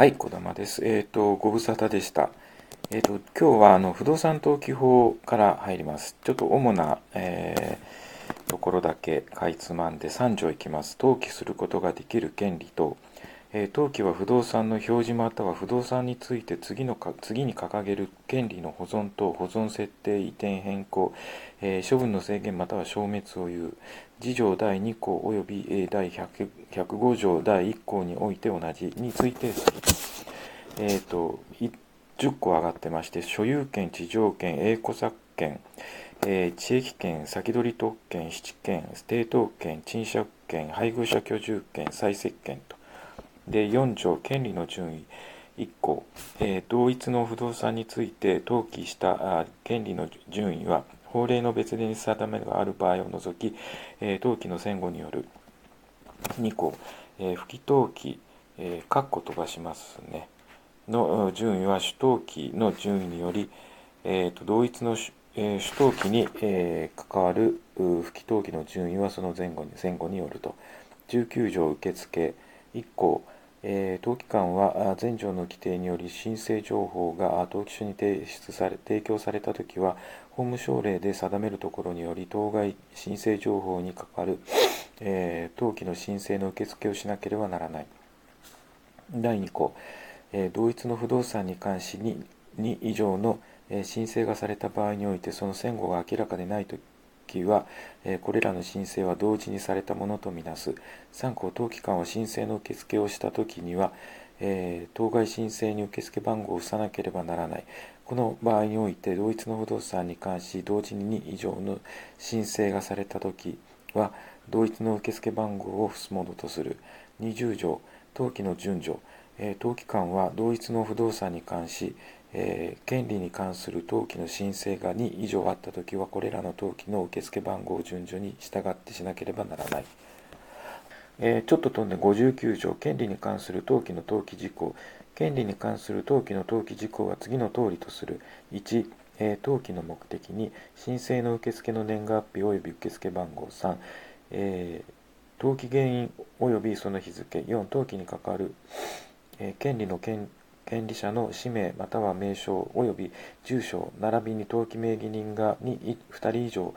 はい、小玉です。えっ、ー、と、ご無沙汰でした。えっ、ー、と、今日はあの不動産登記法から入ります。ちょっと主な、えー、ところだけかいつまんで3条いきます。登記することができる権利と、えー、登記は不動産の表示または不動産について次のか次に掲げる権利の保存と保存設定、移転変更、えー、処分の制限または消滅を言う。次条第2項及び第105条第1項において同じについてする。え、ー、と、10個上がってまして、所有権、地上権、栄枯作権、えー、地域権、先取り特権、七権、抵当権、賃借権、配偶者居住権、再設権と。で、4条、権利の順位。1項、えー、同一の不動産について登記した権利の順位は、法令の別でに定めがある場合を除き、えー、登記の戦後による。2項、えー、不記登記、えー、括弧飛ばしますね。の順位は主登記の順位により、えーと、同一の主,、えー、主登記に、えー、関わる不記登記の順位はその前後に前後によると。19条受付1項、登記官は前条の規定により申請情報が登記書に提出され提供されたときは法務省令で定めるところにより当該申請情報に関わる、え、登記の申請の受付をしなければならない。第2項え同一の不動産に関しに2以上の、申請がされた場合においてその前後が明らかでないときは、えこれらの申請は同時にされたものとみなす。3項登記官は申請の受付をしたときには、えー、当該申請に受付番号を付さなければならない。この場合において、同一の不動産に関し、同時に2以上の申請がされたときは、同一の受付番号を付すものとする。20条、登記の順序。え登記官は同一の不動産に関し、えー、権利に関する登記の申請が2以上あったときは、これらの登記の受付番号を順序に従ってしなければならない。えー、ちょっと飛んで59条、権利に関する登記の登記事項。権利に関する登記の登記事項は次の通りとする。1、えー、登記の目的に、申請の受付の年月日及び受付番号3、えー、登記原因及びその日付4、登記に関わるえ権利の権権利者の氏名または名称及び住所並びに登記名義人が 2, 2人以上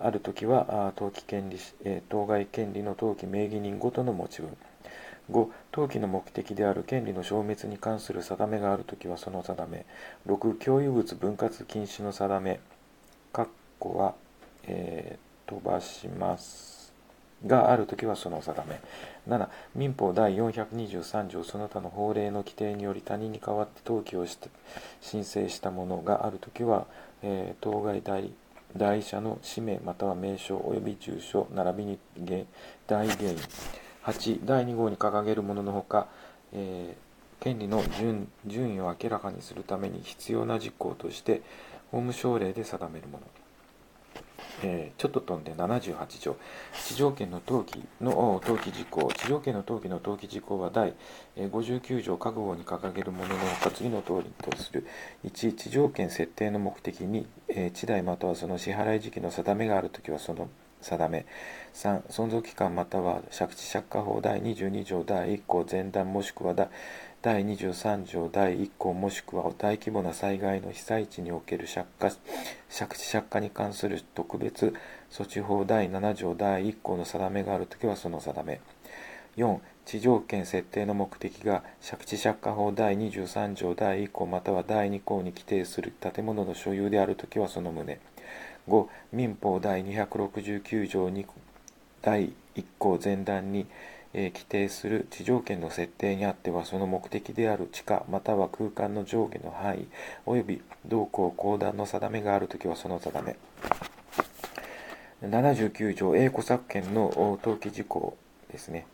あるときは登記権利、え当該権利の登記名義人ごとの持ち分。5登記の目的である権利の消滅に関する定めがあるときはその定め。6共有物分割禁止の定め。括弧は、えー、飛ばします。があるときはその定め。7、民法第423条その他の法令の規定により他人に代わって登記をして申請したものがあるときは、えー、当該代代者の氏名または名称及び住所並びに代原因。8、第2号に掲げるもののほか、えー、権利の順順位を明らかにするために必要な実行として法務省令で定めるもの。えー、ちょっと飛んで78条、地上権の登記の登記事項、地上権の登記の登記事項は第59条各号に掲げるもののほか次の通りとする。1、地上権設定の目的に、えー、地代またはその支払い時期の定めがあるときはその定め。3、存続期間または借地借家法第22条第1項前段もしくは第23条第1項もしくは大規模な災害の被災地における借家借地借家に関する特別措置法第7条第1項の定めがあるときはその定め。4、地上権設定の目的が借地借家法第23条第1項または第2項に規定する建物の所有であるときはその旨。5、民法第269条2第1項前段に、えー、規定する地上権の設定にあってはその目的である地下または空間の上下の範囲及び同項公団の定めがあるときはその定め。79条英古作権の登記事項ですね。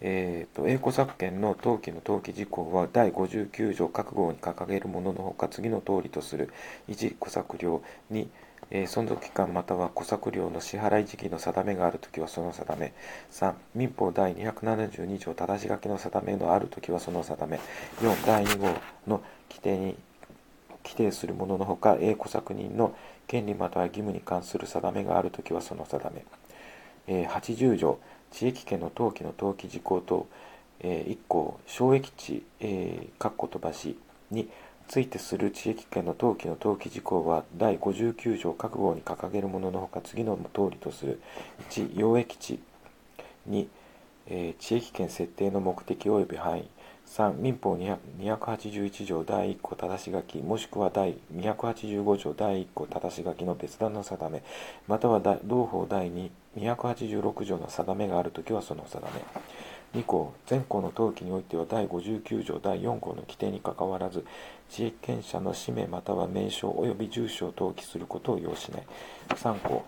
えーと、英古作権の登記の登記事項は第59条各号に掲げるもののほか次の通りとする1古作料2えー、存続期間または小作料の支払い時期の定めがあるときはその定め。3、民法第272条正し書きの定めのあるときはその定め。4、第2号の規定に規定するもののほか、英小作人の権利または義務に関する定めがあるときはその定め。えー、80条、地域権の登記の登記事項等、えー、1項省益地、えー、括弧飛ばしについてする地域権の登記の登記事項は第59条各号に掲げるもののほか次の通りとする。1用益地2、え、地域権設定の目的及び範囲。3民法281条第1項正し書きもしくは第285条第1項正し書きの別段の定めまたは同法第286条の定めがあるときはその定め。2項全項の登記においては第59条第4項の規定にかかわらず地域権者の氏名または名称及び住所を登記することを要しない3項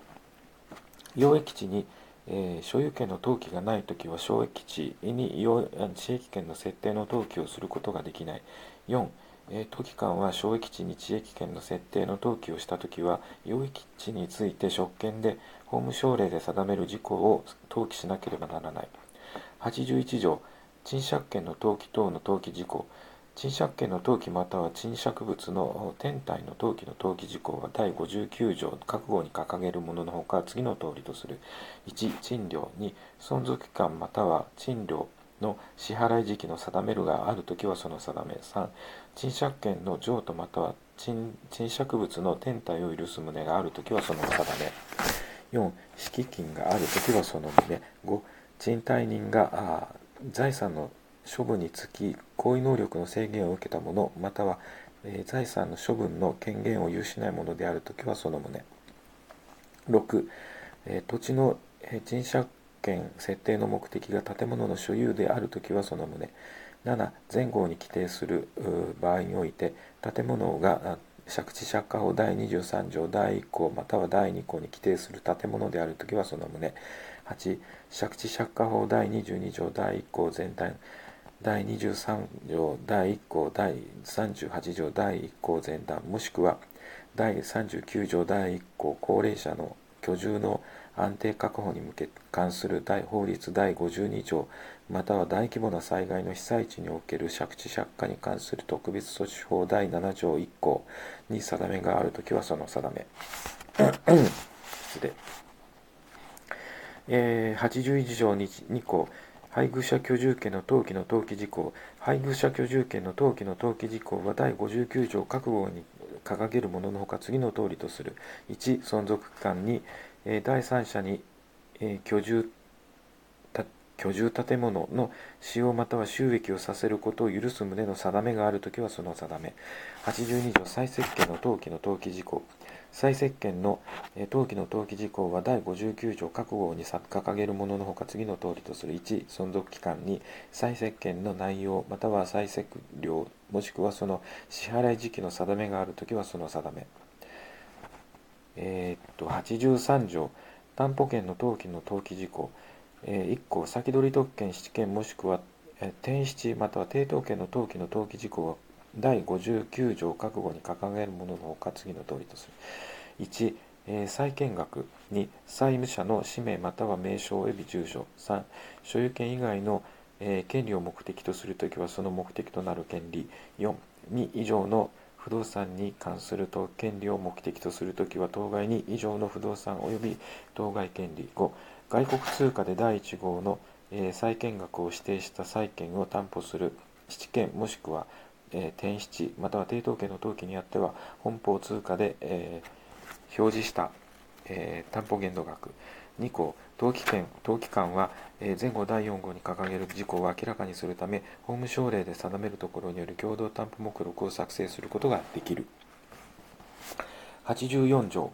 用益地にえー、所有権の登記がないときは省益地に地域権の設定の登記をすることができない。4、えー、都機関は省益地に地域権の設定の登記をしたときは、用益地について職権で法務省令で定める事項を登記しなければならない。81条、賃借権の登記等の登記事項。賃借権の登記または賃借物の天体の登記の登記事項は第59条各号に掲げるもののほか次の通りとする。1賃料。2存続期間または賃料の支払い時期の定めるがあるときはその定め。3賃借権の譲渡または賃借物の天体を許す旨があるときはその定め。4敷金があるときはその旨。5賃貸人が財産の処分につき行為能力の制限を受けたものまたは、えー、財産の処分の権限を有しないものであるときはその旨。6、えー、土地の、えー、賃借権設定の目的が建物の所有であるときはその旨。7前後に規定する場合において建物が借地借家法第23条第1項または第2項に規定する建物であるときはその旨。8借地借家法第22条第1項全体第23条第1項第38条第1項前段もしくは第39条第1項高齢者の居住の安定確保に向け関する大法律第52条または大規模な災害の被災地における借地借家に関する特別措置法第7条1項に定めがあるときはその定め。失礼、えー、81条 2, 2項。配偶者居住権の登記の登記事項。配偶者居住権の登記の登記事項。は第59条各号に掲げるもののほか次の通りとする。1存続期間2、え第三者に、え居住居住建物の使用または収益をさせることを許す旨の定めがあるときはその定め。82条再設計の登記の登記事項。再設計の登記の登記事項は第59条各号に掲げるもののほか次の通りとする。1存続期間に再設計の内容または再設料もしくはその支払い時期の定めがあるときはその定め。えー、っと83条担保権の登記の登記事項、え、1項先取り特権質権もしくは、転出または抵当権の登記の登記事項は第59条覚悟に掲げるもののほか次の通りとする。1、えー、債権額2、債務者の氏名または名称及び住所。3、所有権以外の、えー、権利を目的とするときはその目的となる権利。4、2以上の不動産に関すると権利を目的とするときは当該に以上の不動産及び当該権利。5外国通貨で第1号の、えー、債権額を指定した債権を担保する質権もしくはえー、転出または抵当権の登記にあっては本法通貨で、えー、表示した、えー、担保限度額2項登記権登記官は、え前後第4号に掲げる事項を明らかにするため法務省令で定めるところによる共同担保目録を作成することができる。84条、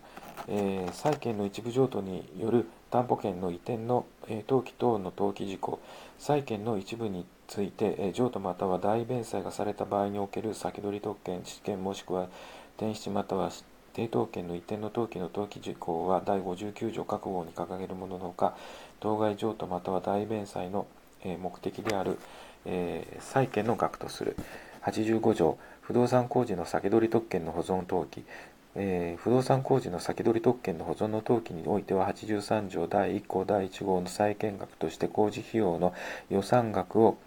えー、債権の一部譲渡による担保権の移転の、え登記等の登記事項債権の一部についてえ、譲渡または代弁済がされた場合における先取り特権、知権もしくは転出または抵当権の移転の登記の登記事項は第59条各号に掲げるもののほか、当該譲渡または代弁済のえ目的である、えー、債権の額とする。85条、不動産工事の先取り特権の保存登記、えー、不動産工事の先取り特権の保存の登記においては83条第1項第1号の債権額として工事費用の予算額を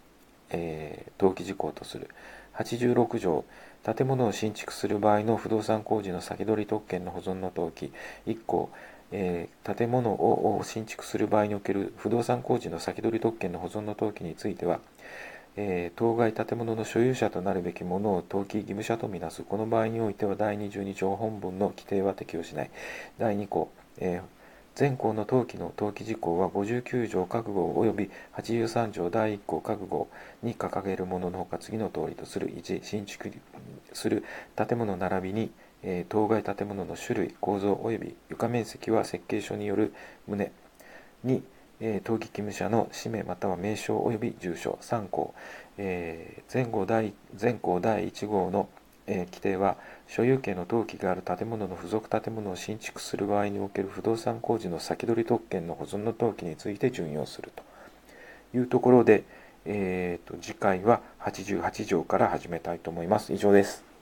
えー、登記事項とする。86条、建物を新築する場合の不動産工事の先取り特権の保存の登記。1項、えー、建物を新築する場合における不動産工事の先取り特権の保存の登記については、えー、当該建物の所有者となるべきものを登記義務者とみなす。この場合においては第22条本文の規定は適用しない。第2項、えー全項の登記の登記事項は59条各号及び83条第1項各号に掲げるもののほか次の通りとする1新築する建物並びに、えー、当該建物の種類構造及び床面積は設計書による旨2え登記義務者の氏名または名称及び住所3項、えー、前後第前項第1号の、えー、規定は所有権の登記がある建物の付属建物を新築する場合における不動産工事の先取り特権の保存の登記について準用するというところで、えーと、次回は88条から始めたいと思います。以上です。